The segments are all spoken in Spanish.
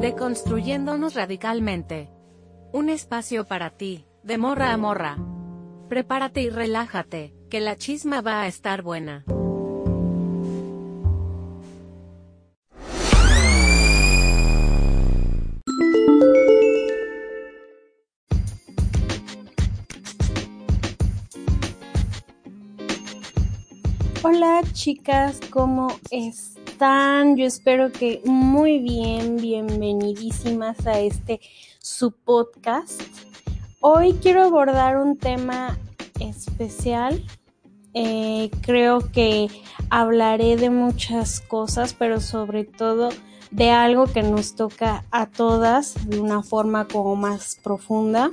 Deconstruyéndonos radicalmente. Un espacio para ti, de morra a morra. Prepárate y relájate, que la chisma va a estar buena. Hola chicas, ¿cómo están? Yo espero que muy bien, bienvenidísimas a este su podcast. Hoy quiero abordar un tema especial. Eh, creo que hablaré de muchas cosas, pero sobre todo de algo que nos toca a todas de una forma como más profunda.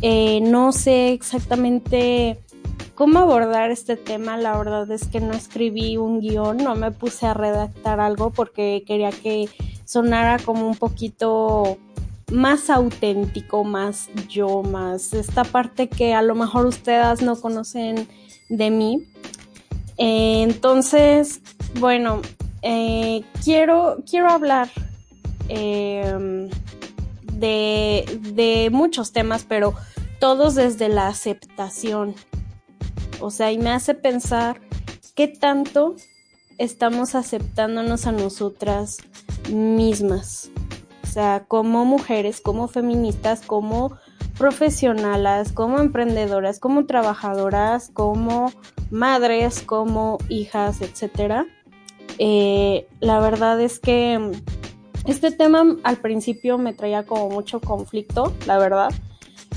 Eh, no sé exactamente cómo abordar este tema, la verdad es que no escribí un guion, no me puse a redactar algo porque quería que sonara como un poquito más auténtico, más yo, más esta parte que a lo mejor ustedes no conocen de mí. Eh, entonces, bueno, eh, quiero, quiero hablar em, de, de muchos temas, pero todos desde la aceptación o sea, y me hace pensar qué tanto estamos aceptándonos a nosotras mismas. O sea, como mujeres, como feministas, como profesionales, como emprendedoras, como trabajadoras, como madres, como hijas, etc. Eh, la verdad es que este tema al principio me traía como mucho conflicto, la verdad,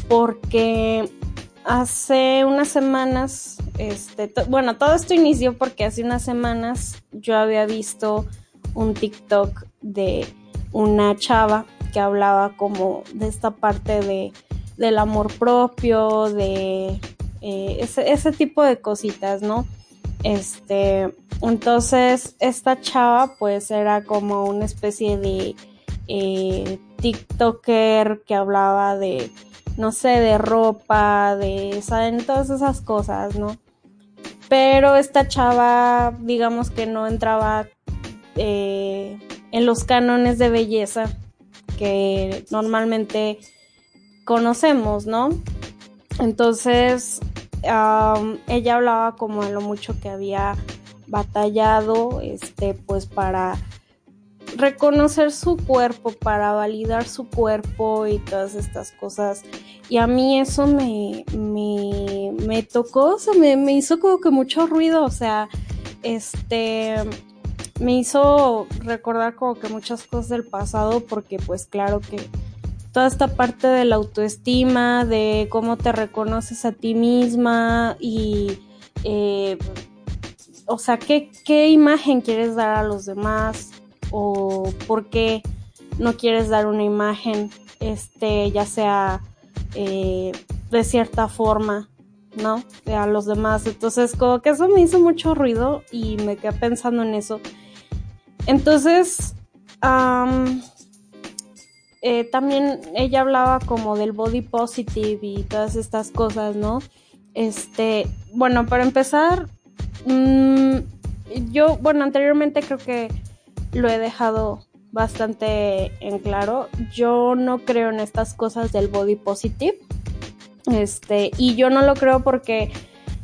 porque hace unas semanas, este, bueno, todo esto inició porque hace unas semanas yo había visto un TikTok de una chava que hablaba como de esta parte de, del amor propio, de eh, ese, tipo de cositas, ¿no? Este, entonces esta chava pues era como una especie de eh, TikToker que hablaba de no sé, de ropa, de, todas esas cosas, ¿no? Pero esta chava, digamos que no entraba eh, en los cánones de belleza que normalmente conocemos, ¿no? Entonces, ella hablaba como de lo mucho que había batallado, este, pues para reconocer su cuerpo, para validar su cuerpo y todas estas cosas. Y a mí eso me, me, me tocó, o sea, me, me hizo como que mucho ruido, o sea, este, me hizo recordar como que muchas cosas del pasado porque pues claro que toda esta parte de la autoestima, de cómo te reconoces a ti misma y, eh, o sea, ¿qué, qué imagen quieres dar a los demás, o por qué no quieres dar una imagen, este, ya sea eh, de cierta forma, ¿no? A los demás. Entonces, como que eso me hizo mucho ruido y me quedé pensando en eso. Entonces, eh, también ella hablaba como del body positive y todas estas cosas, ¿no? Este, bueno, para empezar, mm, yo, bueno, anteriormente creo que lo he dejado bastante en claro. Yo no creo en estas cosas del body positive. Este, y yo no lo creo porque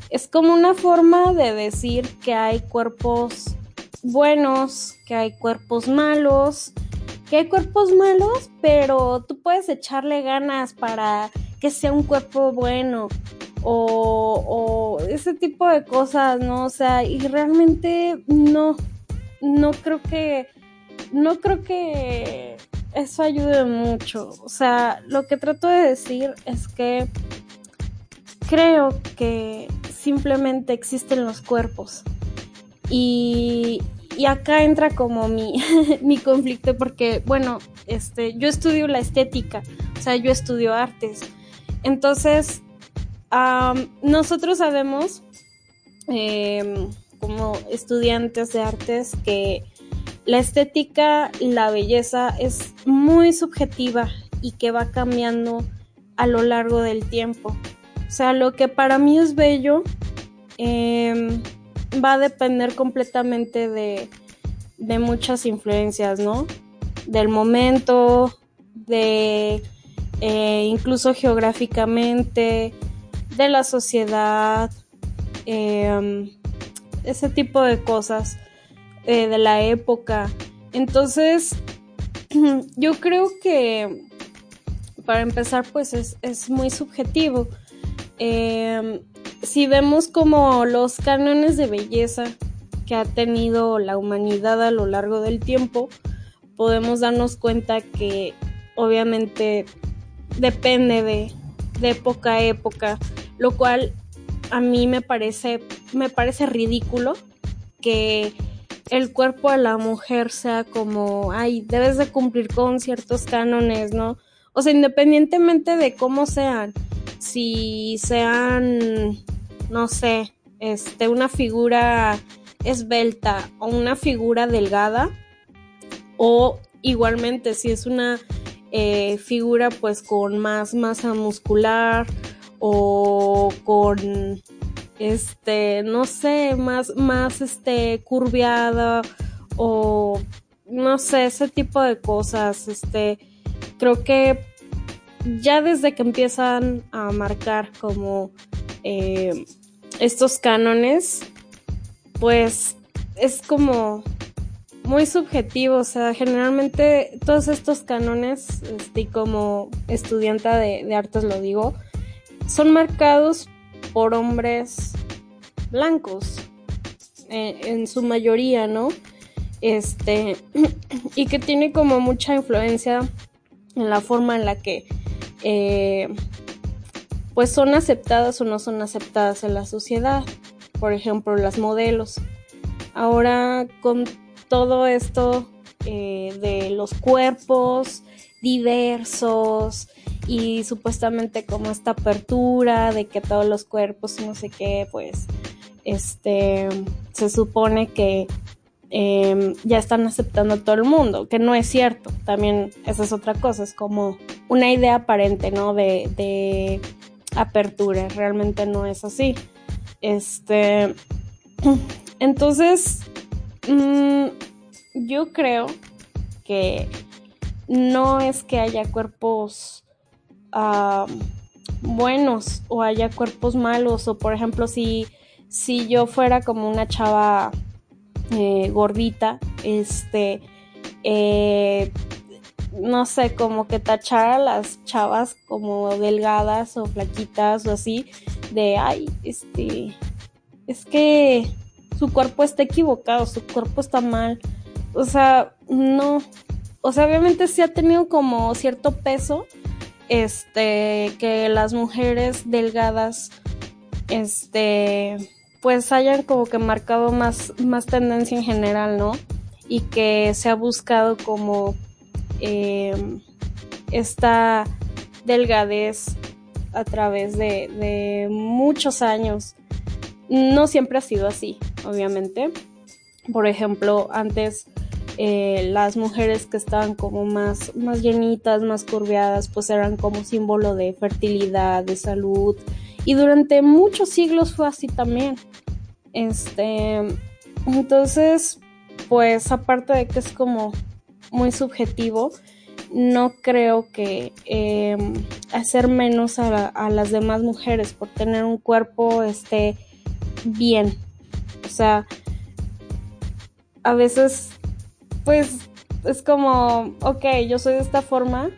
es como una forma de decir que hay cuerpos buenos, que hay cuerpos malos, que hay cuerpos malos, pero tú puedes echarle ganas para que sea un cuerpo bueno o, o ese tipo de cosas, ¿no? O sea, y realmente no, no creo que, no creo que eso ayude mucho. O sea, lo que trato de decir es que creo que simplemente existen los cuerpos. Y, y acá entra como mi, mi conflicto porque, bueno, este, yo estudio la estética, o sea, yo estudio artes. Entonces, nosotros sabemos eh, como estudiantes de artes que la estética, la belleza es muy subjetiva y que va cambiando a lo largo del tiempo. O sea, lo que para mí es bello em, va a depender completamente de, de muchas influencias, ¿no? del momento, de eh, incluso geográficamente, de la sociedad, em, ese tipo de cosas, eh, de la época. Entonces, yo creo que para empezar, pues es, muy subjetivo. Em, si vemos como los cánones de belleza que ha tenido la humanidad a lo largo del tiempo, podemos darnos cuenta que obviamente depende de, de época a época, lo cual a mí me parece, me parece ridículo que el cuerpo de la mujer sea como, ay, debes de cumplir con ciertos cánones, ¿no? O sea, independientemente de cómo sean, si sean, no sé, este, una figura esbelta o una figura delgada, o igualmente si es una eh, figura pues con más masa muscular o con este no sé más más este curviada o no sé ese tipo de cosas este creo que ya desde que empiezan a marcar como eh, estos cánones pues es como muy subjetivo, o sea, generalmente todos estos cánones, este, como estudiante de, artes lo digo, son marcados por hombres blancos, eh, en su mayoría, ¿no? Este, y que tiene como mucha influencia en la forma en la que, eh, pues son aceptadas o no son aceptadas en la sociedad. Por ejemplo, las modelos. Ahora con todo esto eh, de los cuerpos diversos y supuestamente como esta apertura de que todos los cuerpos no sé qué, pues este se supone que em, ya están aceptando a todo el mundo, que no es cierto. También esa es otra cosa, es como una idea aparente, ¿no? De, de apertura, realmente no es así. Este, entonces, Mm, yo creo que no es que haya cuerpos buenos o haya cuerpos malos o por ejemplo si, si yo fuera como una chava eh, gordita, este, eh, no sé, como que tachar las chavas como delgadas o flaquitas o así, de, ay, este, es que su cuerpo está equivocado, su cuerpo está mal. O sea, no. O sea, obviamente sí ha tenido como cierto peso. Este, que las mujeres delgadas, este, pues hayan como que marcado más, más tendencia en general, ¿no? Y que se ha buscado como em, esta delgadez a través de, de muchos años. No siempre ha sido así obviamente. Por ejemplo, antes eh, las mujeres que estaban como más, más llenitas, más curveadas, pues eran como símbolo de fertilidad, de salud. Y durante muchos siglos fue así también. Este, entonces, pues aparte de que es como muy subjetivo, no creo que em, hacer menos a, a, las demás mujeres por tener un cuerpo este bien, o sea, a veces, pues, es como, ok, yo soy de esta forma,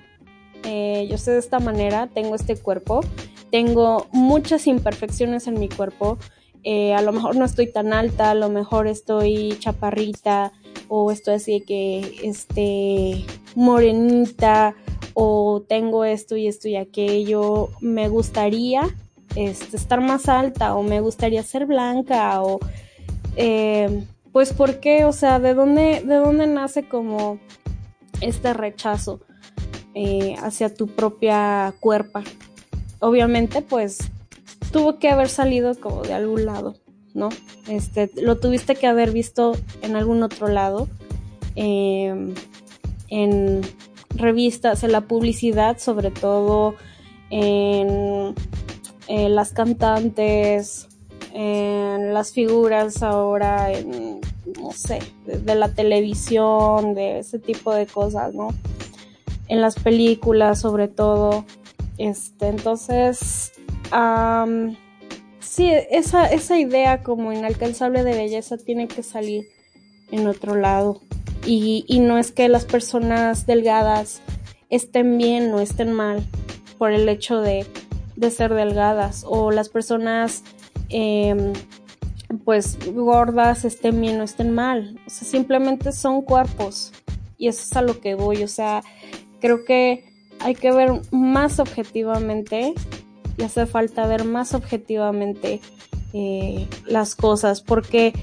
eh, yo soy de esta manera, tengo este cuerpo, tengo muchas imperfecciones en mi cuerpo, eh, a lo mejor no estoy tan alta, a lo mejor estoy chaparrita, o estoy así que, este, morenita, o tengo esto y esto y aquello, me gustaría este, estar más alta, o me gustaría ser blanca, o eh, pues ¿por qué? O sea, ¿de dónde, de dónde nace como este rechazo eh, hacia tu propia cuerpa? Obviamente, pues tuvo que haber salido como de algún lado, ¿no? Este, lo tuviste que haber visto en algún otro lado, em, en revistas, en la publicidad, sobre todo en, las cantantes, en las figuras ahora, en no sé, de, la televisión, de ese tipo de cosas, ¿no? En las películas sobre todo. Este, entonces, sí, esa, esa idea como inalcanzable de belleza tiene que salir en otro lado. Y, y no es que las personas delgadas estén bien o estén mal por el hecho de, de ser delgadas o las personas eh, pues gordas estén bien o estén mal. O sea, simplemente son cuerpos. Y eso es a lo que voy. O sea, creo que hay que ver más objetivamente y hace falta ver más objetivamente eh, las cosas. Porque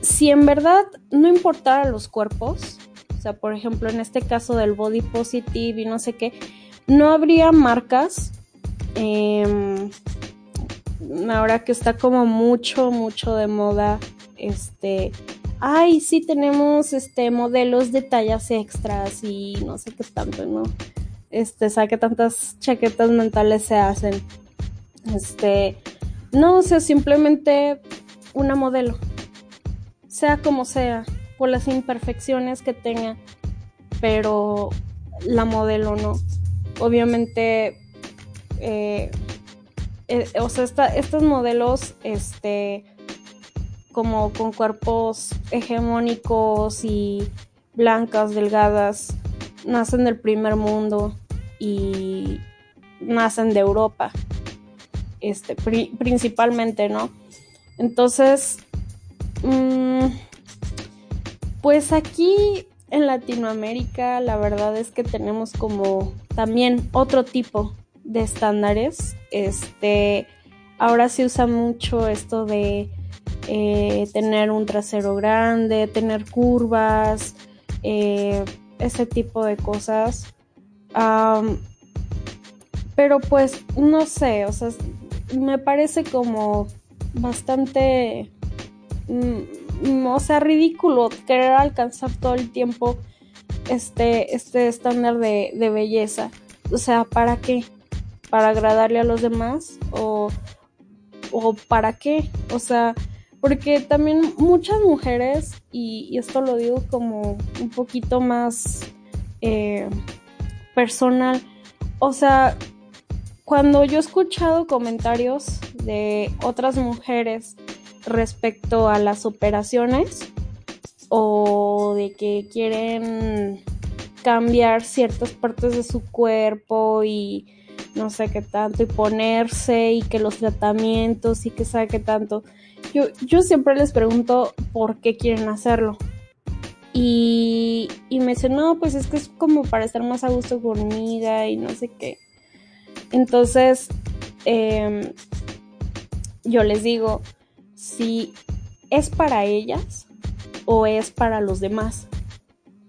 si en verdad no importara los cuerpos, o sea, por ejemplo, en este caso del body positive y no sé qué, no habría marcas. Eh, ahora que está como mucho, mucho de moda, este, ay, sí tenemos, este, modelos de tallas extras y no sé qué tanto, ¿no? Este, sabe que tantas chaquetas mentales se hacen. Este, no, o sea, simplemente una modelo, sea como sea, por las imperfecciones que tenga, pero la modelo no. Obviamente, eh, eh, o sea, estos modelos, este, como con cuerpos hegemónicos y blancas, delgadas, nacen del primer mundo y nacen de Europa, este, principalmente, ¿no? Entonces, mm, pues aquí en Latinoamérica la verdad es que tenemos como también otro tipo de estándares. Este, ahora se usa mucho esto de eh, tener un trasero grande, tener curvas, eh, ese tipo de cosas. pero pues no sé, o sea, me parece como bastante, mm, o sea, ridículo querer alcanzar todo el tiempo este, este estándar de, de belleza. O sea, ¿para qué? Para agradarle a los demás o, o para qué. O sea, porque también muchas mujeres, y, esto lo digo como un poquito más eh, personal, o sea, cuando yo he escuchado comentarios de otras mujeres respecto a las operaciones o de que quieren cambiar ciertas partes de su cuerpo y no sé qué tanto, y ponerse, y que los tratamientos, y que sabe qué tanto. Yo, yo siempre les pregunto por qué quieren hacerlo. Y, y me dicen, no, pues es que es como para estar más a gusto conmigo y no sé qué. Entonces, em, yo les digo, si es para ellas o es para los demás.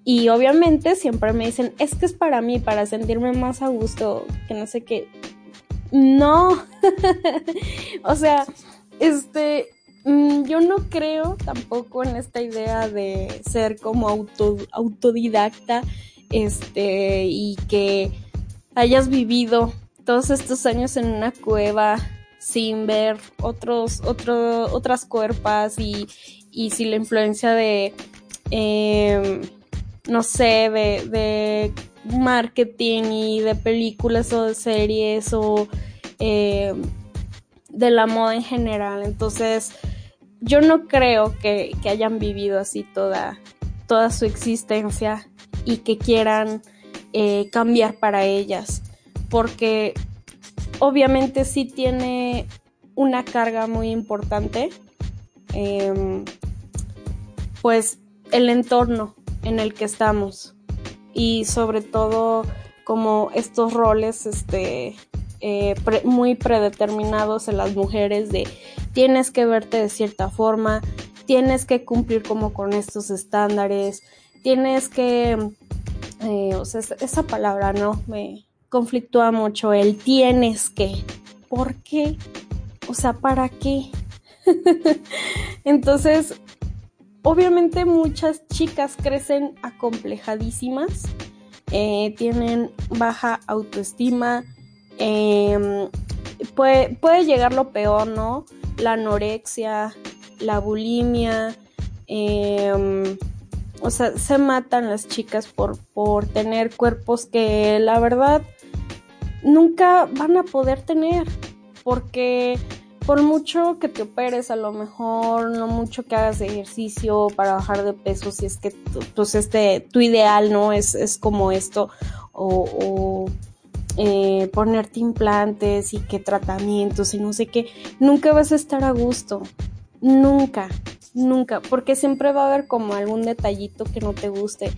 Y obviamente siempre me dicen, es que es para mí, para sentirme más a gusto, que no sé qué. No. o sea, este, mm, yo no creo tampoco en esta idea de ser como autodidacta, este, y que hayas vivido todos estos años en una cueva sin ver otros, otro, otras cuerpas y, y sin la influencia de... Eh, no sé, de, marketing y de películas o de series o eh, de la moda en general. Entonces, yo no creo que, hayan vivido así toda, toda su existencia y que quieran eh, cambiar para ellas. Porque obviamente sí tiene una carga muy importante. Em, pues el entorno en el que estamos y sobre todo como estos roles este eh, muy predeterminados en las mujeres de tienes que verte de cierta forma tienes que cumplir como con estos estándares tienes que eh, o sea esa palabra no me conflictúa mucho el tienes que ¿por qué? o sea ¿para qué? entonces obviamente muchas chicas crecen acomplejadísimas, eh, tienen baja autoestima, em, puede, llegar lo peor, ¿no? La anorexia, la bulimia, Em, o sea, se matan las chicas por, por tener cuerpos que la verdad nunca van a poder tener. Porque por mucho que te operes, a lo mejor, no mucho que hagas ejercicio para bajar de peso, si es que pues este, tu ideal, ¿no? Es, es como esto. O, eh, ponerte implantes y qué tratamientos y no sé qué. Nunca vas a estar a gusto. Nunca nunca, porque siempre va a haber como algún detallito que no te guste,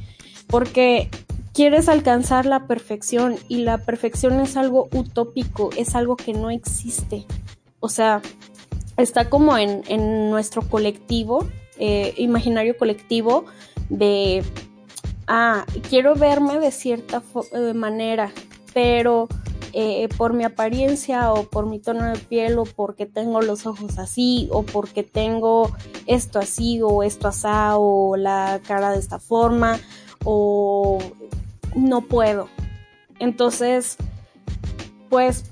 porque quieres alcanzar la perfección y la perfección es algo utópico, es algo que no existe. O sea, está como en, nuestro colectivo, eh, imaginario colectivo, de, ah, quiero verme de cierta eh, manera, pero eh, por mi apariencia o por mi tono de piel o porque tengo los ojos así o porque tengo esto así o esto asá o la cara de esta forma o no puedo. Entonces, pues,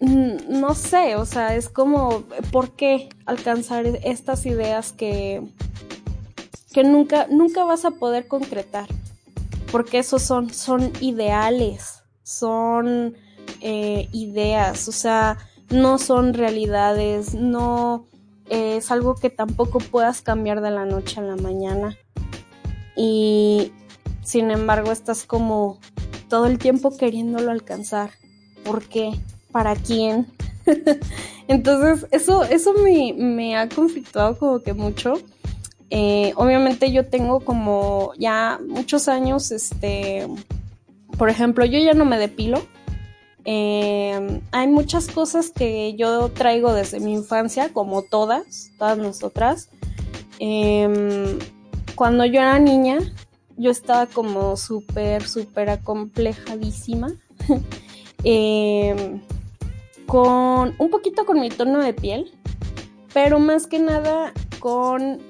no sé, o sea, es como, ¿por qué alcanzar estas ideas que, que nunca, nunca vas a poder concretar? Porque esos son, son ideales son eh, ideas, o sea, no son realidades, no eh, es algo que tampoco puedas cambiar de la noche a la mañana. Y sin embargo estás como todo el tiempo queriéndolo alcanzar. ¿Por qué? ¿Para quién? Entonces, eso, eso me, me, ha conflictuado como que mucho. Eh, obviamente yo tengo como ya muchos años, este, por ejemplo, yo ya no me depilo. Em, hay muchas cosas que yo traigo desde mi infancia, como todas, todas nosotras. Em, cuando yo era niña, yo estaba como súper, súper acomplejadísima. Em, con un poquito con mi tono de piel, pero más que nada con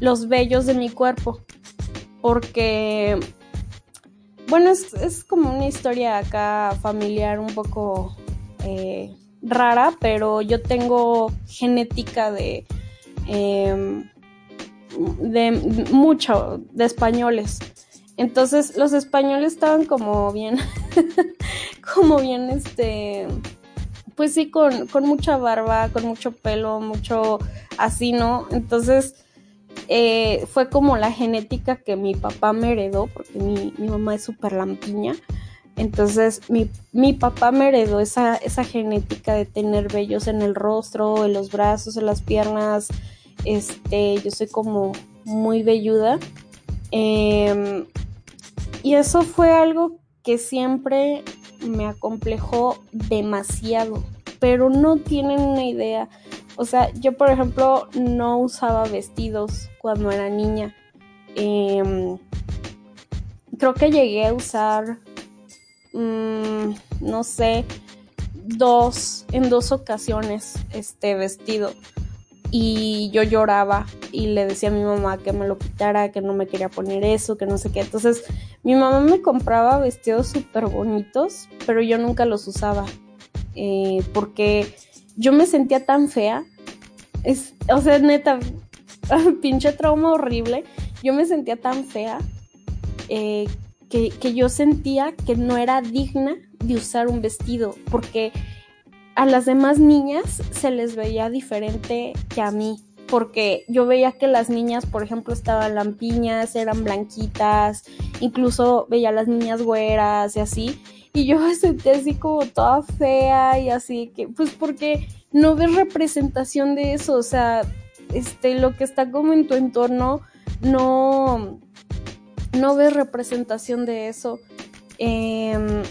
los vellos de mi cuerpo. Porque bueno, es, como una historia acá familiar un poco eh, rara, pero yo tengo genética de, em, de mucho, de españoles. Entonces los españoles estaban como bien, como bien, este, pues sí, con, mucha barba, con mucho pelo, mucho así, ¿no? Entonces eh, fue como la genética que mi papá me heredó, porque mi, mamá es súper lampiña. Entonces mi, papá me heredó esa, esa genética de tener vellos en el rostro, en los brazos, en las piernas. Este, yo soy como muy velluda. Em, y eso fue algo que siempre me acomplejó demasiado. Pero no tienen una idea o sea, yo por ejemplo no usaba vestidos cuando era niña. Em, creo que llegué a usar, mm, no sé, dos, en dos ocasiones este vestido. Y yo lloraba y le decía a mi mamá que me lo quitara, que no me quería poner eso, que no sé qué. Entonces mi mamá me compraba vestidos súper bonitos, pero yo nunca los usaba. Eh, porque yo me sentía tan fea. Es, o sea, neta, pinche trauma horrible. Yo me sentía tan fea eh, que, que yo sentía que no era digna de usar un vestido porque a las demás niñas se les veía diferente que a mí. Porque yo veía que las niñas, por ejemplo, estaban lampiñas, eran blanquitas, incluso veía a las niñas güeras y así. Y yo me sentí así como toda fea y así que, pues porque no ves representación de eso, o sea, este, lo que está como en tu entorno, no, no ves representación de eso. Em,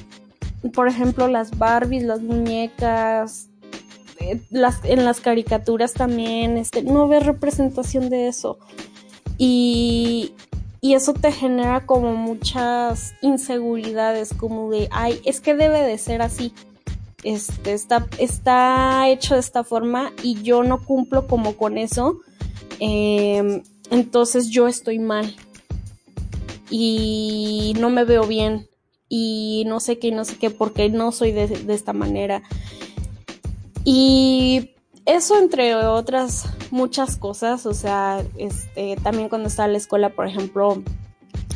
por ejemplo, las Barbies, las muñecas, eh, las, en las caricaturas también, este, no ves representación de eso. Y, eso te genera como muchas inseguridades, como de, ay, es que debe de ser así. Este, está, está hecho de esta forma y yo no cumplo como con eso. Em, entonces yo estoy mal. Y no me veo bien. Y no sé qué, no sé qué, porque no soy de, de esta manera. Y eso entre otras muchas cosas, o sea, este, también cuando estaba en la escuela, por ejemplo,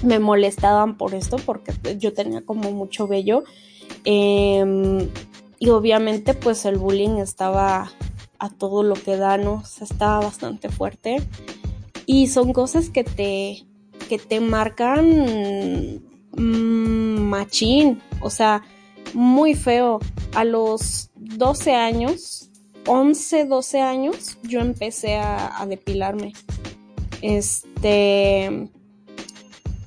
me molestaban por esto, porque yo tenía como mucho vello. Em, y obviamente pues el bullying estaba a todo lo que da, ¿no? O sea, estaba bastante fuerte. Y son cosas que te, que te marcan mmm, machín, o sea, muy feo. A los 12 años, 11, 12 años, yo empecé a, depilarme. Este,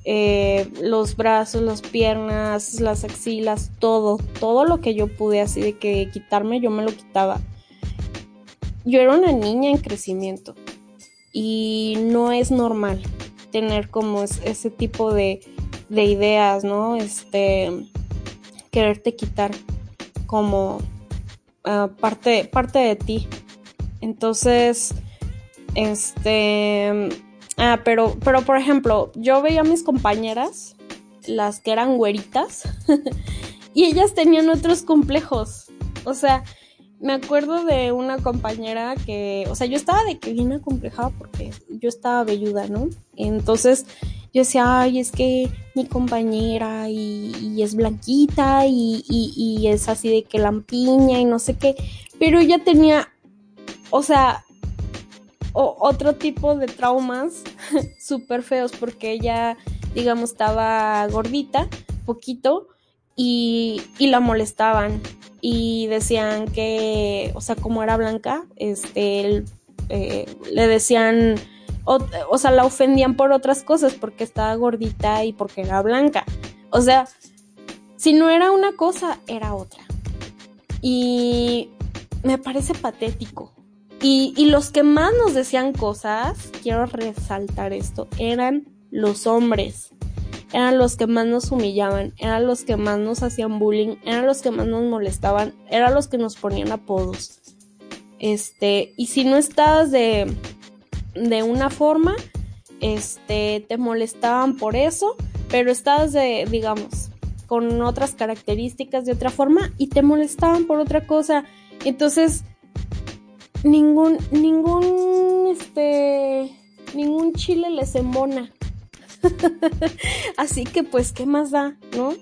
eh, los brazos, las piernas, las axilas, todo, todo lo que yo pude así de que quitarme, yo me lo quitaba. Yo era una niña en crecimiento y no es normal tener como ese tipo de, de ideas, ¿no? Este, quererte quitar como ah, parte, parte de ti. Entonces, este Ah, pero, pero por ejemplo, yo veía a mis compañeras, las que eran güeritas, y ellas tenían otros complejos. O sea, me acuerdo de una compañera que, o sea, yo estaba de que bien acomplejada porque yo estaba velluda, ¿no? Entonces yo decía, ay, es que mi compañera y, es blanquita y, es así de que lampiña y no sé qué, pero ella tenía, o sea, otro tipo de traumas súper feos porque ella, digamos, estaba gordita, poquito, y, y, la molestaban. Y decían que, o sea, como era blanca, este, eh, le decían, o, o sea, la ofendían por otras cosas porque estaba gordita y porque era blanca. O sea, si no era una cosa, era otra. Y me parece patético. Y, los que más nos decían cosas, quiero resaltar esto, eran los hombres. Eran los que más nos humillaban, eran los que más nos hacían bullying, eran los que más nos molestaban, eran los que nos ponían apodos. Este, y si no estabas de, de una forma, este, te molestaban por eso, pero estabas de, digamos, con otras características de otra forma y te molestaban por otra cosa. Entonces, ningún, ningún, este, ningún chile les embona. Así que pues, ¿qué más da? ¿No?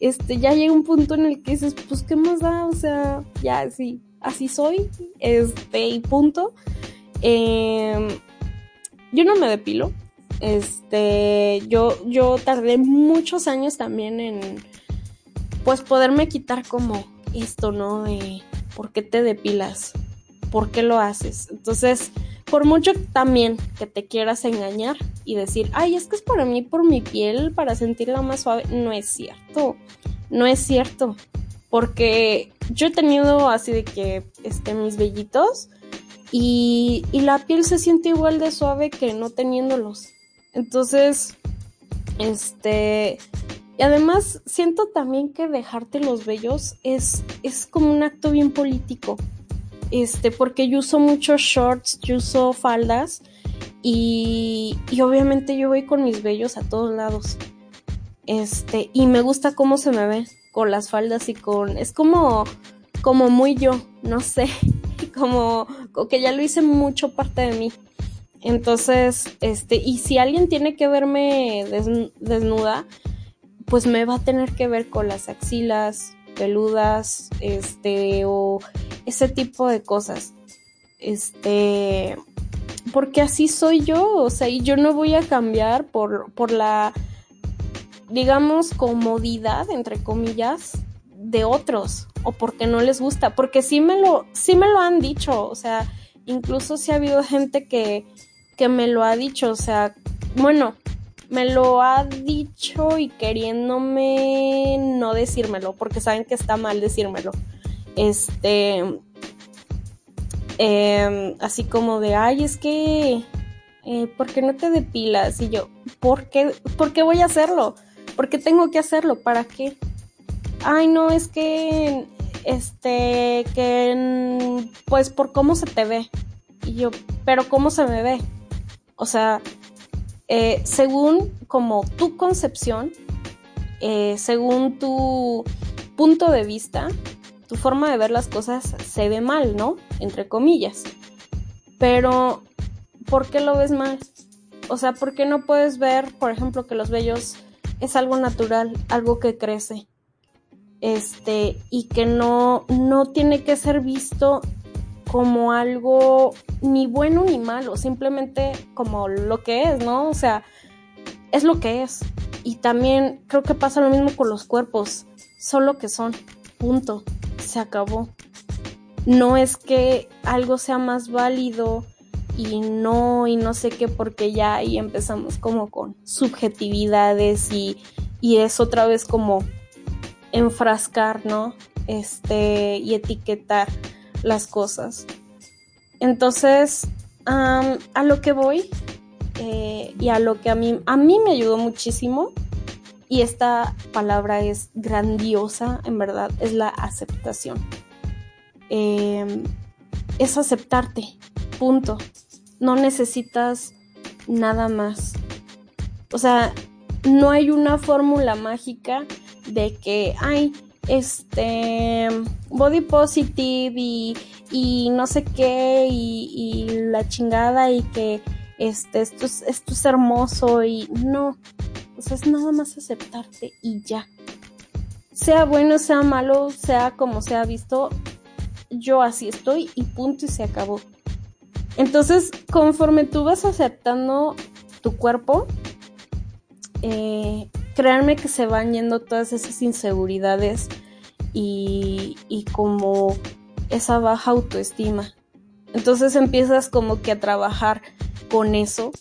Este, ya llega un punto en el que dices, pues, ¿qué más da? O sea, ya, sí, así soy, este, y punto. Em, yo no me depilo. Este, yo, yo tardé muchos años también en, pues, poderme quitar como esto, ¿no? De, ¿por qué te depilas? por qué lo haces. Entonces, por mucho también que te quieras engañar y decir, ay, es que es para mí, por mi piel, para sentirla más suave, no es cierto, no es cierto, porque yo he tenido así de que, este, mis vellitos y, y la piel se siente igual de suave que no teniéndolos. Entonces, este, y además siento también que dejarte los vellos es, es como un acto bien político este, porque yo uso muchos shorts, yo uso faldas y, y obviamente yo voy con mis vellos a todos lados. Este, y me gusta cómo se me ve con las faldas y con, es como, como muy yo, no sé, como, que ya lo hice mucho parte de mí. Entonces, este, y si alguien tiene que verme desnuda, pues me va a tener que ver con las axilas peludas, este, o ese tipo de cosas. Este, porque así soy yo, o sea, y yo no voy a cambiar por, por la, digamos, comodidad, entre comillas, de otros, o porque no les gusta, porque sí me lo, sí me lo han dicho, o sea, incluso si ha habido gente que, que me lo ha dicho, o sea, bueno, me lo ha dicho y queriéndome no decírmelo, porque saben que está mal decírmelo este, em, así como de, ay, es que, eh, ¿por qué no te depilas? Y yo, ¿por qué, ¿por qué voy a hacerlo? ¿Por qué tengo que hacerlo? ¿Para qué? Ay, no, es que, este, que, pues por cómo se te ve. Y yo, pero ¿cómo se me ve? O sea, eh, según como tu concepción, eh, según tu punto de vista, tu forma de ver las cosas se ve mal, ¿no? Entre comillas. Pero, ¿por qué lo ves mal? O sea, ¿por qué no puedes ver, por ejemplo, que los vellos es algo natural, algo que crece? Este, y que no, no tiene que ser visto como algo ni bueno ni malo, simplemente como lo que es, ¿no? O sea, es lo que es. Y también creo que pasa lo mismo con los cuerpos, solo que son, punto, se acabó. No es que algo sea más válido y no, y no sé qué, porque ya ahí empezamos como con subjetividades y, y es otra vez como enfrascar, ¿no? Este, y etiquetar las cosas. Entonces, a lo que voy eh, y a lo que a mí, a mí me ayudó muchísimo, y esta palabra es grandiosa, en verdad, es la aceptación. Em, es aceptarte, punto. No necesitas nada más. O sea, no hay una fórmula mágica de que, ay, este, body positive y, y no sé qué, y, la chingada, y que este, esto, es, esto es hermoso, y no, sea, es nada más aceptarte y ya. Sea bueno, sea malo, sea como sea visto, yo así estoy y punto y se acabó. Entonces, conforme tú vas aceptando tu cuerpo, eh, créanme que se van yendo todas esas inseguridades y, y como esa baja autoestima. Entonces empiezas como que a trabajar con eso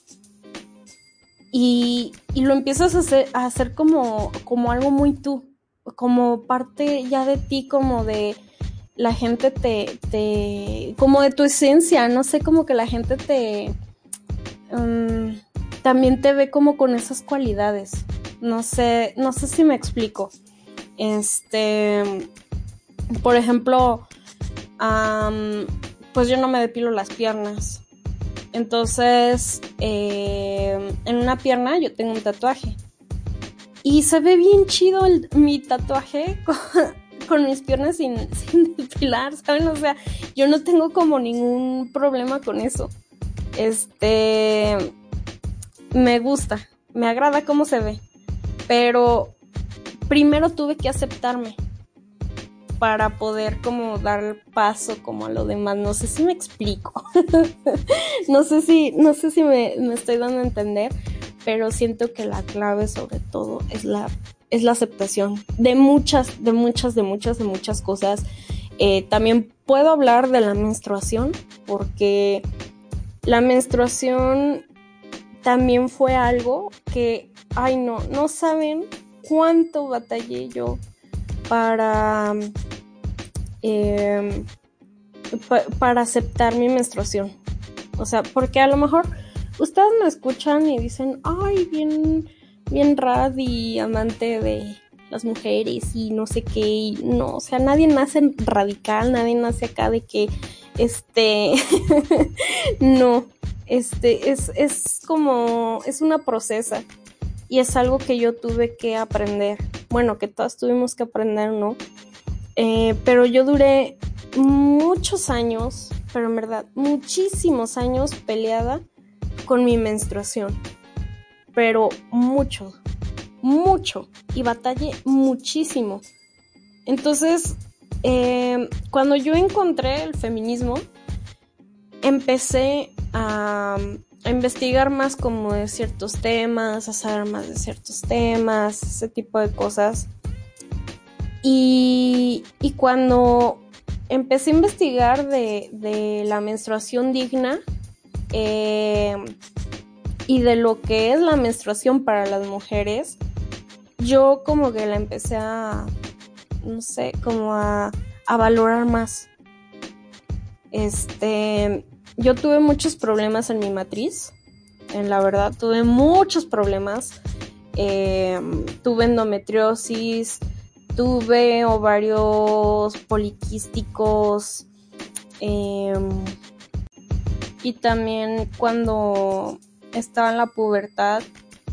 y, y lo empiezas a hacer, como, como algo muy tú, como parte ya de ti, como de la gente te, te, como de tu esencia, no sé, como que la gente te, um, también te ve como con esas cualidades. No sé, no sé si me explico. Este, por ejemplo, pues yo no me depilo las piernas. Entonces, eh, en una pierna yo tengo un tatuaje. Y se ve bien chido mi tatuaje con, mis piernas sin, sin, depilar, ¿saben? O sea, yo no tengo como ningún problema con eso. Este, me gusta, me agrada cómo se ve. Pero primero tuve que aceptarme para poder como dar paso como a lo demás. No sé si me explico. no sé si, no sé si me, estoy dando a entender, pero siento que la clave sobre todo es la, es la aceptación de muchas, de muchas, de muchas, de muchas cosas. Eh, también puedo hablar de la menstruación porque la menstruación también fue algo que, ay no, no saben cuánto batallé yo para, em, para aceptar mi menstruación. O sea, porque a lo mejor ustedes me escuchan y dicen, ay, bien, bien rad y amante de las mujeres y no sé qué, no, o sea, nadie nace radical, nadie nace acá de que, este, no, este, es, es como, es una procesa y es algo que yo tuve que aprender, bueno, que todas tuvimos que aprender, ¿no? Eh, pero yo duré muchos años, pero en verdad, muchísimos años peleada con mi menstruación, pero mucho, mucho, y batallé muchísimo. Entonces, eh, cuando yo encontré el feminismo, empecé a, investigar más como de ciertos temas, a saber más de ciertos temas, ese tipo de cosas. Y, cuando empecé a investigar de, la menstruación digna eh, y de lo que es la menstruación para las mujeres, yo como que la empecé a, no sé, como a, a valorar más. Este, yo tuve muchos problemas en mi matriz, en la verdad, tuve muchos problemas. Eh, tuve endometriosis, tuve ovarios poliquísticos em, y también cuando estaba en la pubertad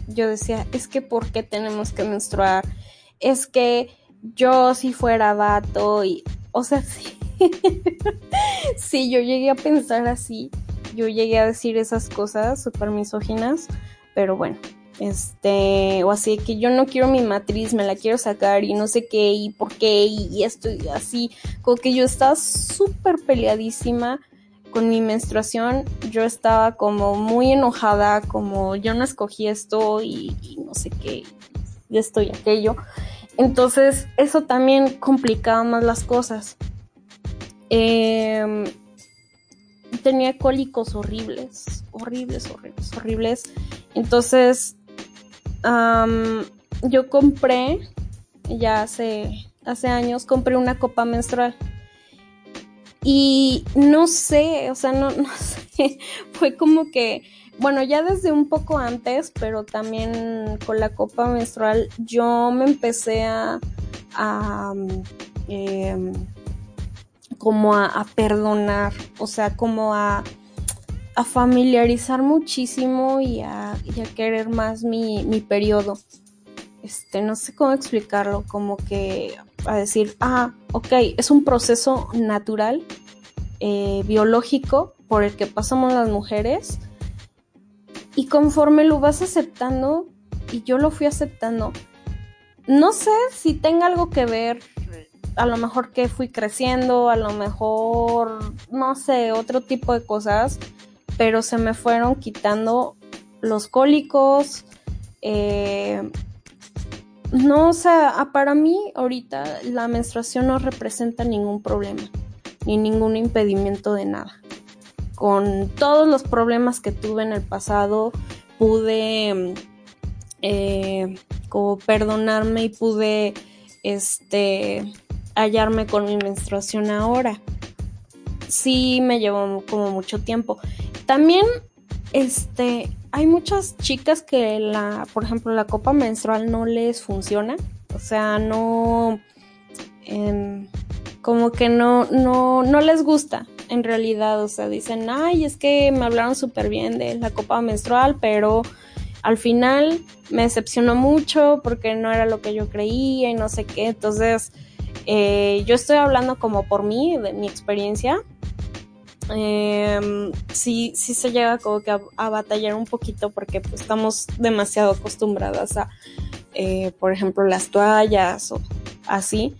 yo decía, es que ¿por qué tenemos que menstruar? Es que yo si fuera vato y O sea, sí. sí, yo llegué a pensar así. Yo llegué a decir esas cosas súper misóginas. Pero bueno, este, o así que yo no quiero mi matriz, me la quiero sacar y no sé qué y por qué y, esto y así, como que yo estaba súper peleadísima con mi menstruación, yo estaba como muy enojada, como yo no escogí esto y, no sé qué, y esto y aquello. Entonces eso también complicaba más las cosas. Em, tenía cólicos horribles, horribles, horribles, horribles. Entonces yo compré, ya hace, hace años, compré una copa menstrual. Y no sé, o sea, no, no sé, fue como que, bueno, ya desde un poco antes, pero también con la copa menstrual, yo me empecé a, em, como a, perdonar, o sea, como a, a familiarizar muchísimo y a, querer más mi, mi periodo. Este, no sé cómo explicarlo, como que a decir, ah, ok, es un proceso natural, eh, biológico, por el que pasamos las mujeres. Y conforme lo vas aceptando, y yo lo fui aceptando, no sé si tenga algo que ver, a lo mejor que fui creciendo, a lo mejor, no sé, otro tipo de cosas, pero se me fueron quitando los cólicos. Eh, no, o sea, para mí ahorita la menstruación no representa ningún problema, ni ningún impedimento de nada. Con todos los problemas que tuve en el pasado, pude eh, como perdonarme y pude este hallarme con mi menstruación ahora. Sí me llevó como mucho tiempo. También, este, hay muchas chicas que la, por ejemplo, la copa menstrual no les funciona. O sea, no, em, como que no, no, no les gusta en realidad. O sea, dicen, ay, es que me hablaron súper bien de la copa menstrual, pero al final me decepcionó mucho porque no era lo que yo creía y no sé qué. Entonces, eh, yo estoy hablando como por mí, de mi experiencia eh, sí, sí se llega como que a, batallar un poquito porque pues, estamos demasiado acostumbradas a, eh, por ejemplo, las toallas o así.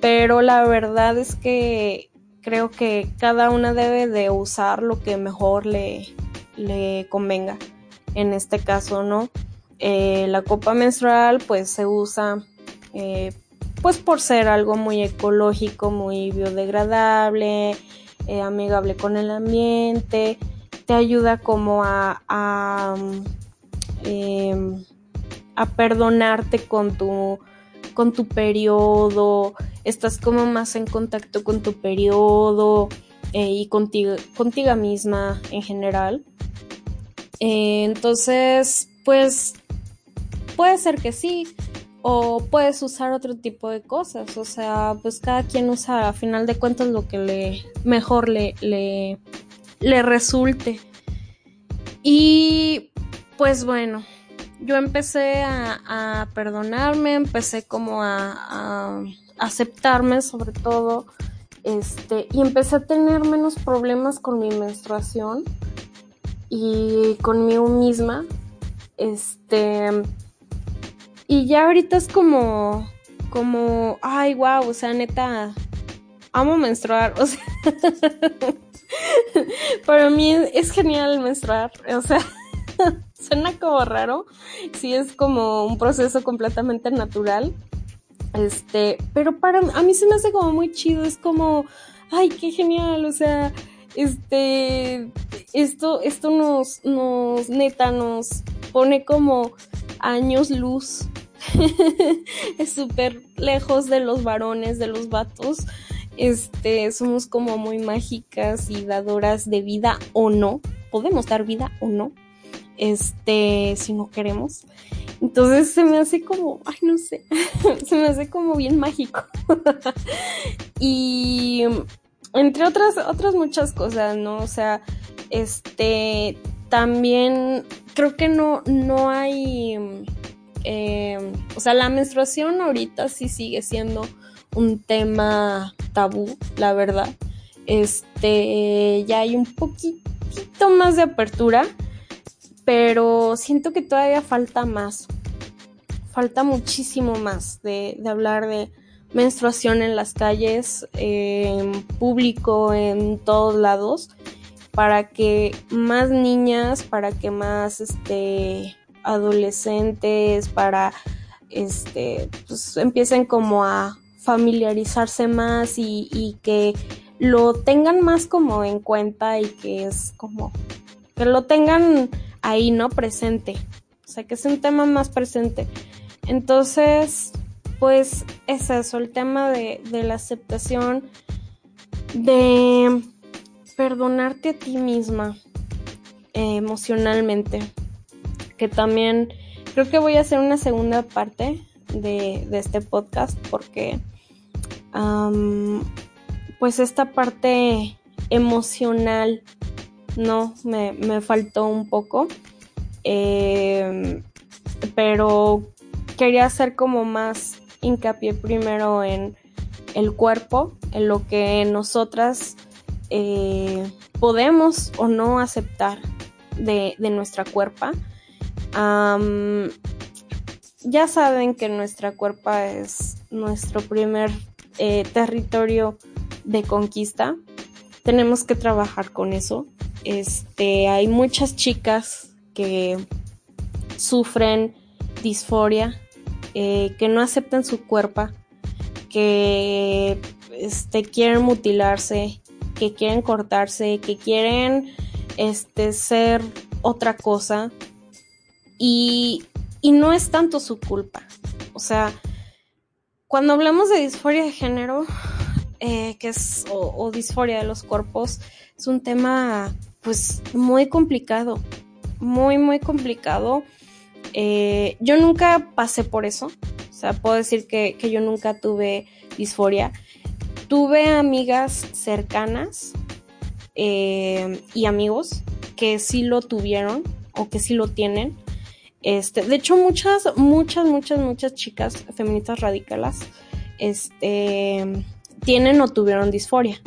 Pero la verdad es que creo que cada una debe de usar lo que mejor le, le convenga. En este caso, ¿no? Eh, la copa menstrual pues se usa pues por ser algo muy ecológico, muy biodegradable, eh, amigable con el ambiente, te ayuda como a, em, a perdonarte con tu, con tu periodo, estás como más en contacto con tu periodo eh, y contigo, contigo misma en general. Eh, entonces, pues puede ser que sí, o puedes usar otro tipo de cosas, o sea, pues cada quien usa a final de cuentas lo que le mejor le, le, le resulte. Y pues bueno, yo empecé a, perdonarme, empecé como a, a, aceptarme sobre todo, este, y empecé a tener menos problemas con mi menstruación y conmigo misma, este, y ya ahorita es como, como, ay, wow, o sea, neta, amo menstruar, o sea, para mí es genial menstruar, o sea, suena como raro, sí es como un proceso completamente natural, este, pero para a mí se me hace como muy chido, es como, ay, qué genial, o sea, este, esto, esto nos, nos, neta, nos pone como años luz. es súper lejos de los varones, de los vatos. Este, somos como muy mágicas y dadoras de vida o no. Podemos dar vida o no. Este, si no queremos. Entonces se me hace como, ay, no sé, se me hace como bien mágico. y entre otras, otras muchas cosas, ¿no? O sea, este, también creo que no, no hay, eh, o sea, la menstruación ahorita sí sigue siendo un tema tabú, la verdad. Este, ya hay un poquitito más de apertura, pero siento que todavía falta más. Falta muchísimo más de, de hablar de menstruación en las calles, en público, en todos lados, para que más niñas, para que más este, adolescentes, para este, pues empiecen como a familiarizarse más y, y que lo tengan más como en cuenta y que es como que lo tengan ahí, ¿no? Presente. O sea, que es un tema más presente. Entonces, pues es eso, el tema de, la aceptación, de perdonarte a ti misma eh, emocionalmente, que también creo que voy a hacer una segunda parte de, este podcast porque pues esta parte emocional no me, me faltó un poco eh, pero quería hacer como más hincapié primero en el cuerpo, en lo que nosotras eh, podemos o no aceptar de, nuestra cuerpa. ya saben que nuestra cuerpa es nuestro primer eh, territorio de conquista. Tenemos que trabajar con eso. Este, hay muchas chicas que sufren disforia eh, que no aceptan su cuerpo, que este, quieren mutilarse, que quieren cortarse, que quieren este, ser otra cosa y, no es tanto su culpa. O sea, cuando hablamos de disforia de género, eh, que es, o, o, disforia de los cuerpos, es un tema pues muy complicado, muy, muy complicado eh, yo nunca pasé por eso, o sea, puedo decir que, yo nunca tuve disforia. Tuve amigas cercanas eh, y amigos que sí lo tuvieron o que sí lo tienen. Este, de hecho, muchas, muchas, muchas, muchas chicas feministas radicales este, tienen o tuvieron disforia.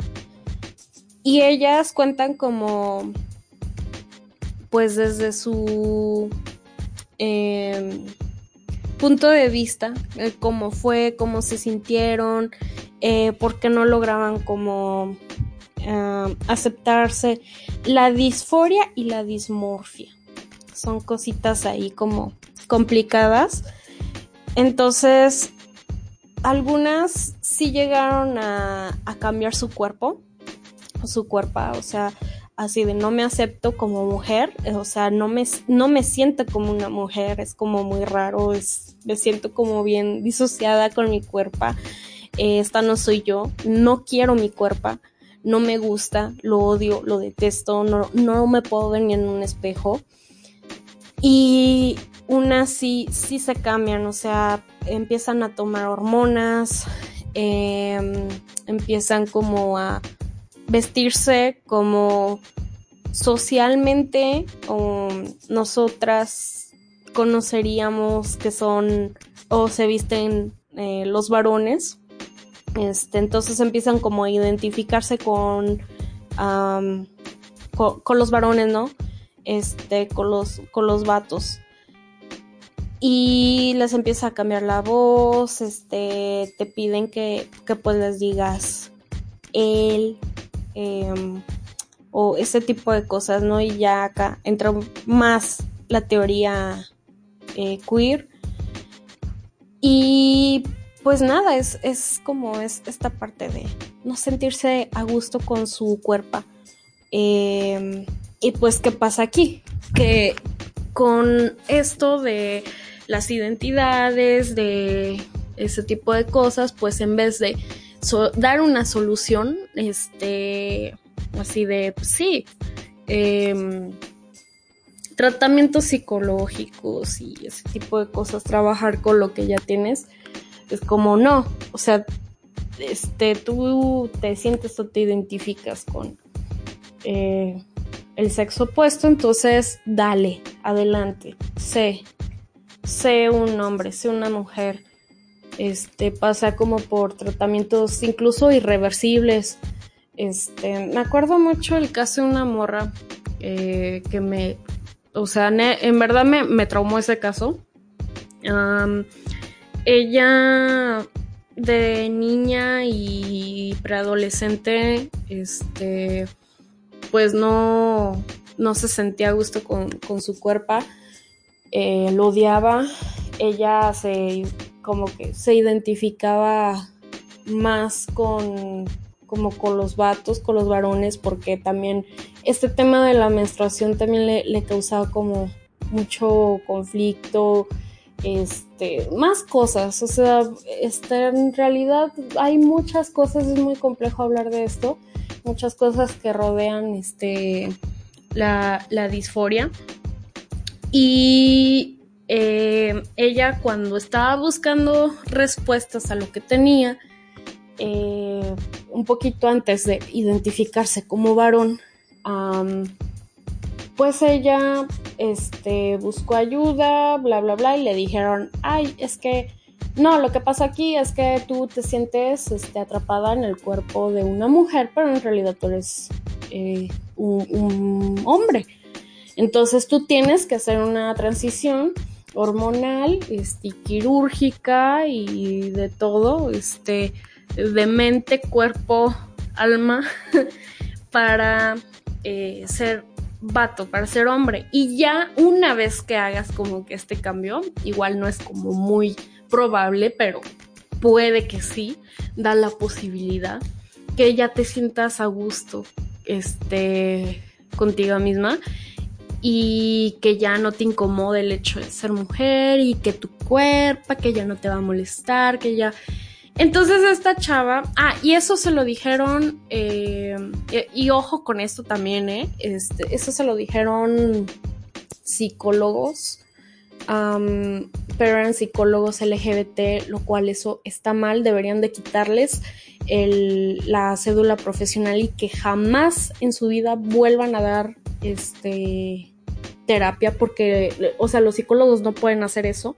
Y ellas cuentan como, pues desde su Em, punto de vista, eh, cómo fue, cómo se sintieron, eh, por qué no lograban como em, aceptarse. La disforia y la dismorfia son cositas ahí como complicadas. Entonces, algunas sí llegaron a, a cambiar su cuerpo, su cuerpo, o sea, así de no me acepto como mujer, o sea, no me, no me siento como una mujer, es como muy raro, es, me siento como bien disociada con mi cuerpo, eh, esta no soy yo, no quiero mi cuerpo, no me gusta, lo odio, lo detesto, no, no me puedo ver ni en un espejo. Y unas sí, sí se cambian, o sea, empiezan a tomar hormonas, em, empiezan como a vestirse como socialmente o nosotras conoceríamos que son o se visten eh, los varones. Este, entonces empiezan como a identificarse con, con, los varones, ¿no? Este, con los, con los vatos. Y les empieza a cambiar la voz, este, te piden que, que pues les digas él, Em, o ese tipo de cosas, ¿no? Y ya acá entra más la teoría eh, queer. Y pues nada, es, es como es esta parte de no sentirse a gusto con su cuerpo. Em, y pues, ¿qué pasa aquí? Que con esto de las identidades, de ese tipo de cosas, pues en vez de dar una solución, este, así de, pues sí, em, tratamientos psicológicos y ese tipo de cosas, trabajar con lo que ya tienes, es como no, o sea, este, tú te sientes o te identificas con eh, el sexo opuesto, entonces dale, adelante, sé, sé un hombre, sé una mujer, este, pasa como por tratamientos incluso irreversibles. Este, me acuerdo mucho el caso de una morra eh, que me, o sea, en verdad me, me traumó ese caso. ella de niña y preadolescente, este, pues no, no se sentía a gusto con, su cuerpo, eh, lo odiaba, ella se como que se identificaba más con como con los vatos, con los varones, porque también este tema de la menstruación también le, causaba como mucho conflicto, este, más cosas, o sea, este, en realidad hay muchas cosas, es muy complejo hablar de esto, muchas cosas que rodean este, la, la disforia. Y eh, ella cuando estaba buscando respuestas a lo que tenía, eh, un poquito antes de identificarse como varón, pues ella este, buscó ayuda, bla, bla, bla, y le dijeron, ay, es que, no, lo que pasa aquí es que tú te sientes este, atrapada en el cuerpo de una mujer, pero en realidad tú eres eh, un, hombre. Entonces tú tienes que hacer una transición hormonal, este, quirúrgica y de todo, este, de mente, cuerpo, alma, para eh, ser vato, para ser hombre. Y ya una vez que hagas como que este cambio, igual no es como muy probable, pero puede que sí, da la posibilidad que ya te sientas a gusto este, contigo misma y que ya no te incomode el hecho de ser mujer y que tu cuerpo, que ya no te va a molestar, que ya entonces esta chava, ah, y eso se lo dijeron, eh, y, ojo con esto también, ¿eh? Este, eso se lo dijeron psicólogos, pero eran psicólogos LGBT, lo cual eso está mal, deberían de quitarles la cédula profesional y que jamás en su vida vuelvan a dar este terapia porque, o sea, los psicólogos no pueden hacer eso.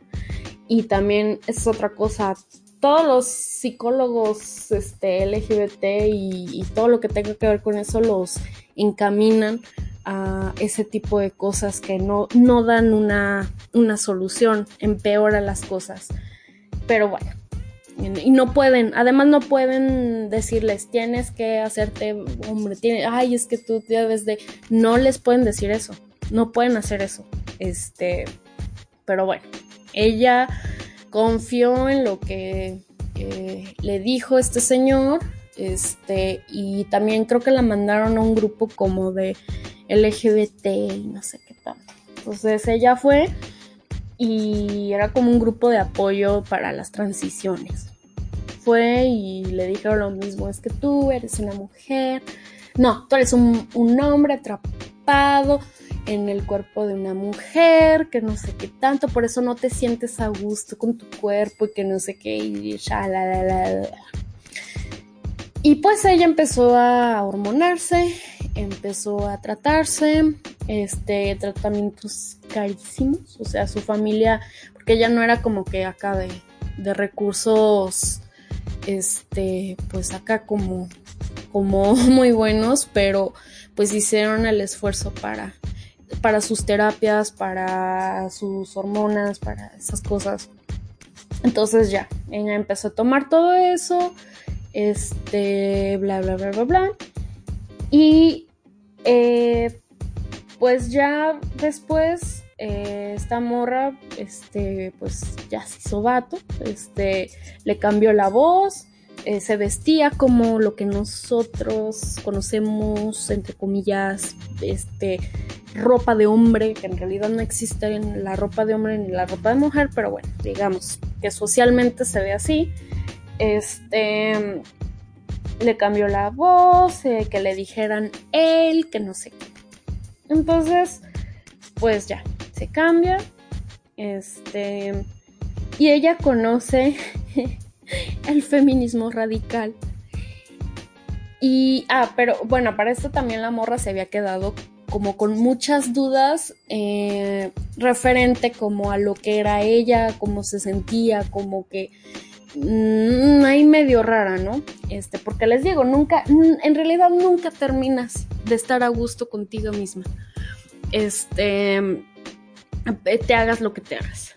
Y también es otra cosa, todos los psicólogos este, LGBT y, todo lo que tenga que ver con eso los encaminan a ese tipo de cosas que no, no dan una, una solución, empeora las cosas. Pero bueno, y no pueden, además no pueden decirles tienes que hacerte hombre, tiene, ay, es que tú debes de, no les pueden decir eso, no pueden hacer eso, este, pero bueno, ella confió en lo que le dijo este señor, este, y también creo que la mandaron a un grupo como de LGBT y no sé qué tanto. Entonces ella fue y era como un grupo de apoyo para las transiciones. Fue y le dijeron lo mismo, es que tú eres una mujer, no, tú eres un hombre atrapado en el cuerpo de una mujer, que no sé qué tanto, por eso no te sientes a gusto con tu cuerpo y que no sé qué, y ya, la, la, la, Y pues ella empezó a hormonarse, empezó a tratarse, este, tratamientos carísimos, o sea, su familia, porque ella no era como que acá de, de recursos, este, pues acá como, como muy buenos, pero pues hicieron el esfuerzo para para sus terapias, para sus hormonas, para esas cosas. Entonces ya, ella empezó a tomar todo eso, este, bla, bla, bla, bla, bla. Y eh, pues ya después eh, esta morra, este, pues ya se hizo vato, este, le cambió la voz, eh, se vestía como lo que nosotros conocemos, entre comillas, este, ropa de hombre, que en realidad no existe en la ropa de hombre ni la ropa de mujer, pero bueno, digamos que socialmente se ve así. Este le cambió la voz, eh, que le dijeran él, que no sé qué. Entonces, pues ya, se cambia. Este. Y ella conoce el feminismo radical. Y, ah, pero bueno, para esto también la morra se había quedado como con muchas dudas eh, referente como a lo que era ella, cómo se sentía, como que mm, ahí medio rara, ¿no? Este, porque les digo, nunca, en realidad nunca terminas de estar a gusto contigo misma. Este, eh, te hagas lo que te hagas.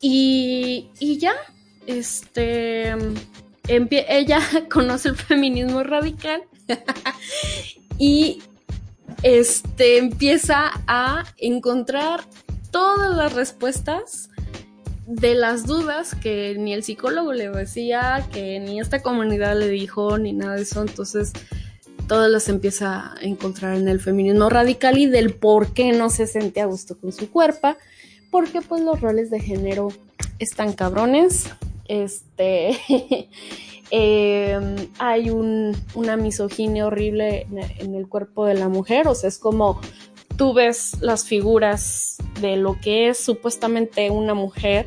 Y, y ya, este, ella conoce el feminismo radical y este, empieza a encontrar todas las respuestas de las dudas que ni el psicólogo le decía, que ni esta comunidad le dijo, ni nada de eso. Entonces, todas las empieza a encontrar en el feminismo radical y del por qué no se siente a gusto con su cuerpo, porque pues los roles de género están cabrones. Este. Em, hay una misoginia horrible en el cuerpo de la mujer, o sea, es como tú ves las figuras de lo que es supuestamente una mujer,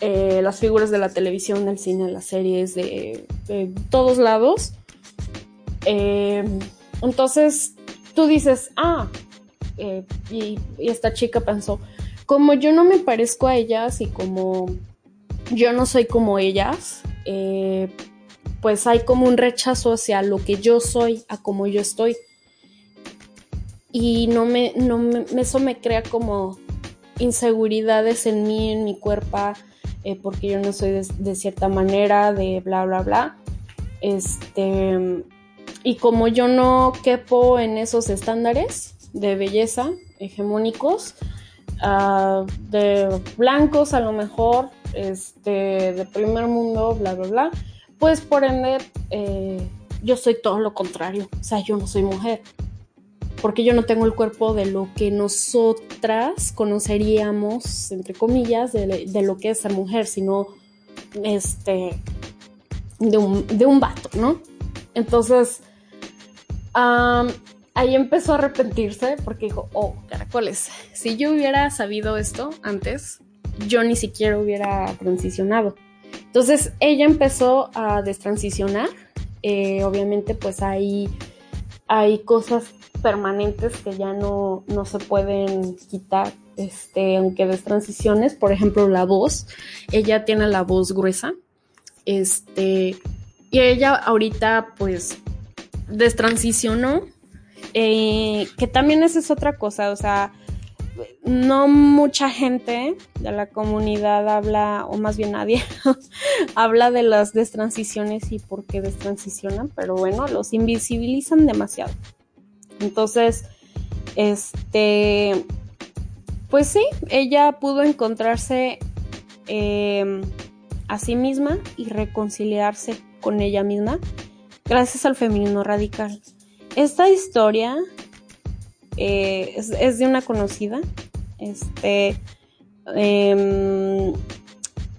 eh, las figuras de la televisión, del cine, las series, de, todos lados. Eh, entonces tú dices, ah, eh, y, esta chica pensó, como yo no me parezco a ellas y como yo no soy como ellas, pues hay como un rechazo hacia lo que yo soy, a como yo estoy y no me, no me, eso me crea como inseguridades en mí, en mi cuerpo, eh, porque yo no soy de, cierta manera, de bla, bla, bla. Este, y como yo no quepo en esos estándares de belleza hegemónicos, ah, de blancos a lo mejor, este, de primer mundo, bla, bla, bla, pues por ende eh, yo soy todo lo contrario, o sea, yo no soy mujer porque yo no tengo el cuerpo de lo que nosotras conoceríamos, entre comillas, de, lo que es ser mujer, sino este, de un, de un vato, ¿no? Entonces, ahí empezó a arrepentirse porque dijo, oh, caracoles, si yo hubiera sabido esto antes, yo ni siquiera hubiera transicionado. Entonces, ella empezó a destransicionar. Eh, obviamente, pues ahí hay cosas permanentes que ya no, no se pueden quitar, este, aunque des transiciones, por ejemplo la voz, ella tiene la voz gruesa, este, y ella ahorita pues destransicionó, eh, que también esa es otra cosa, o sea, no mucha gente de la comunidad habla, o más bien nadie, habla de las destransiciones y por qué destransicionan, pero bueno, los invisibilizan demasiado. Entonces, este, pues sí, ella pudo encontrarse em, a sí misma y reconciliarse con ella misma gracias al feminismo radical. Esta historia eh, es, de una conocida. Este, em,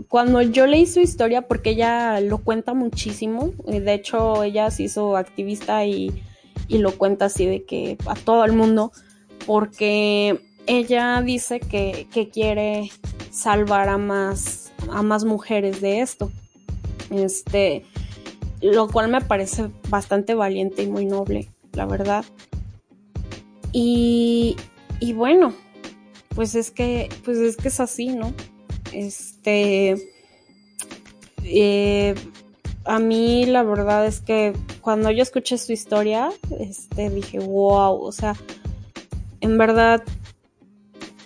cuando yo leí su historia, porque ella lo cuenta muchísimo, de hecho ella se hizo activista y y lo cuenta así de que a todo el mundo, porque ella dice que, quiere salvar a más, a más mujeres de esto. Este, lo cual me parece bastante valiente y muy noble, la verdad. Y, y bueno, pues es que, pues es que es así, ¿no? Este, eh, a mí la verdad es que cuando yo escuché su historia, este, dije, wow, o sea, en verdad,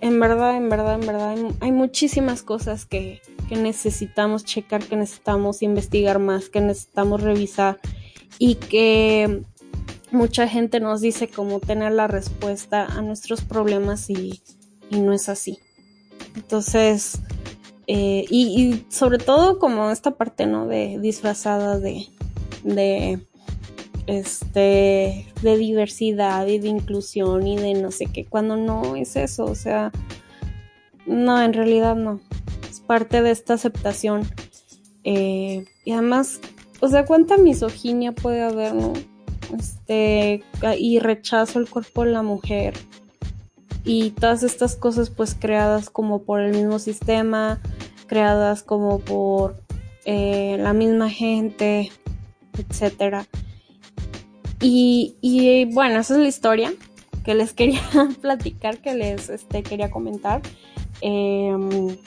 en verdad, en verdad, en verdad, hay, muchísimas cosas que, que necesitamos checar, que necesitamos investigar más, que necesitamos revisar y que mucha gente nos dice cómo tener la respuesta a nuestros problemas y, y no es así. Entonces, eh, y, sobre todo como esta parte, ¿no? De disfrazada de, de, este, de diversidad y de inclusión y de no sé qué, cuando no es eso, o sea, no, en realidad no. Es parte de esta aceptación. Eh, y además, o sea, cuánta misoginia puede haber, ¿no? Este, y rechazo al cuerpo de la mujer y todas estas cosas pues creadas como por el mismo sistema, creadas como por eh, la misma gente, etcétera. Y, bueno, esa es la historia que les quería platicar, que les este, quería comentar. Em,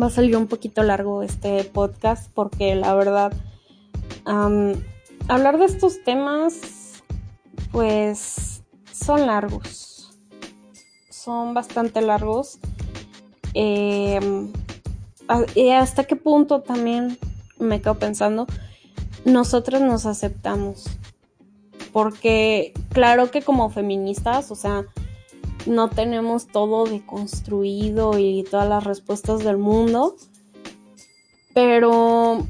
va a salir un poquito largo este podcast porque la verdad hablar de estos temas pues son largos son bastante largos em, y hasta qué punto también me quedo pensando nosotras nos aceptamos porque claro que como feministas o sea no tenemos todo deconstruido y todas las respuestas del mundo. Pero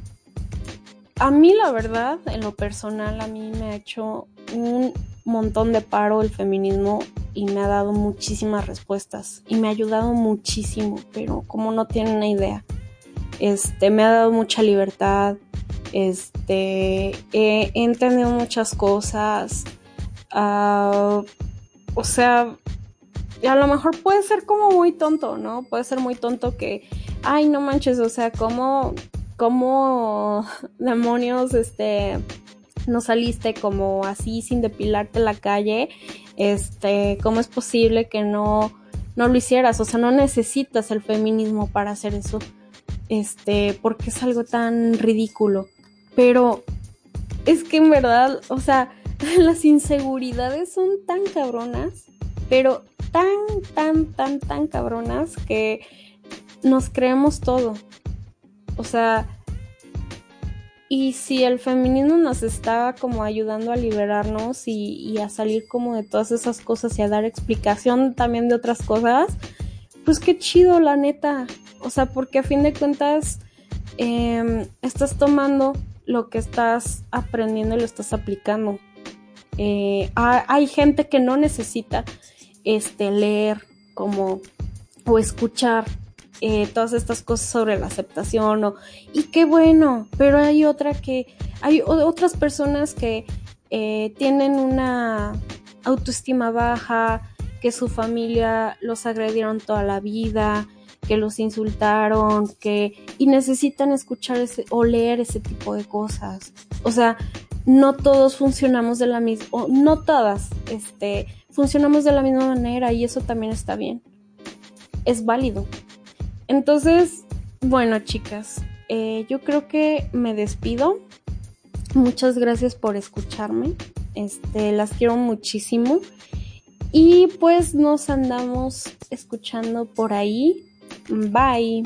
a mí la verdad, en lo personal, a mí me ha hecho un montón de paro el feminismo y me ha dado muchísimas respuestas y me ha ayudado muchísimo, pero como no tienen una idea. Este, me ha dado mucha libertad, este, he, entendido muchas cosas, uh, o sea, a lo mejor puede ser como muy tonto, ¿no? Puede ser muy tonto que, ay, no manches, o sea, ¿cómo, cómo demonios, este, no saliste como así sin depilarte la calle? Este, ¿cómo es posible que no, no lo hicieras? O sea, no necesitas el feminismo para hacer eso. Este, porque es algo tan ridículo. Pero es que en verdad, o sea, las inseguridades son tan cabronas, pero tan, tan, tan, tan cabronas que nos creemos todo. O sea, y si el feminismo nos está como ayudando a liberarnos y, a salir como de todas esas cosas y a dar explicación también de otras cosas, pues qué chido, la neta. O sea, porque a fin de cuentas em, estás tomando lo que estás aprendiendo y lo estás aplicando. Eh, hay gente que no necesita este, leer como o escuchar eh, todas estas cosas sobre la aceptación o, y qué bueno, pero hay otra que, hay otras personas que eh, tienen una autoestima baja, que su familia los agredieron toda la vida, que los insultaron, que y necesitan escuchar ese, o leer ese tipo de cosas. O sea, no todos funcionamos de la misma, no todas, este, funcionamos de la misma manera y eso también está bien. Es válido. Entonces, bueno, chicas, eh, yo creo que me despido. Muchas gracias por escucharme. Este, las quiero muchísimo. Y pues nos andamos escuchando por ahí. Bye.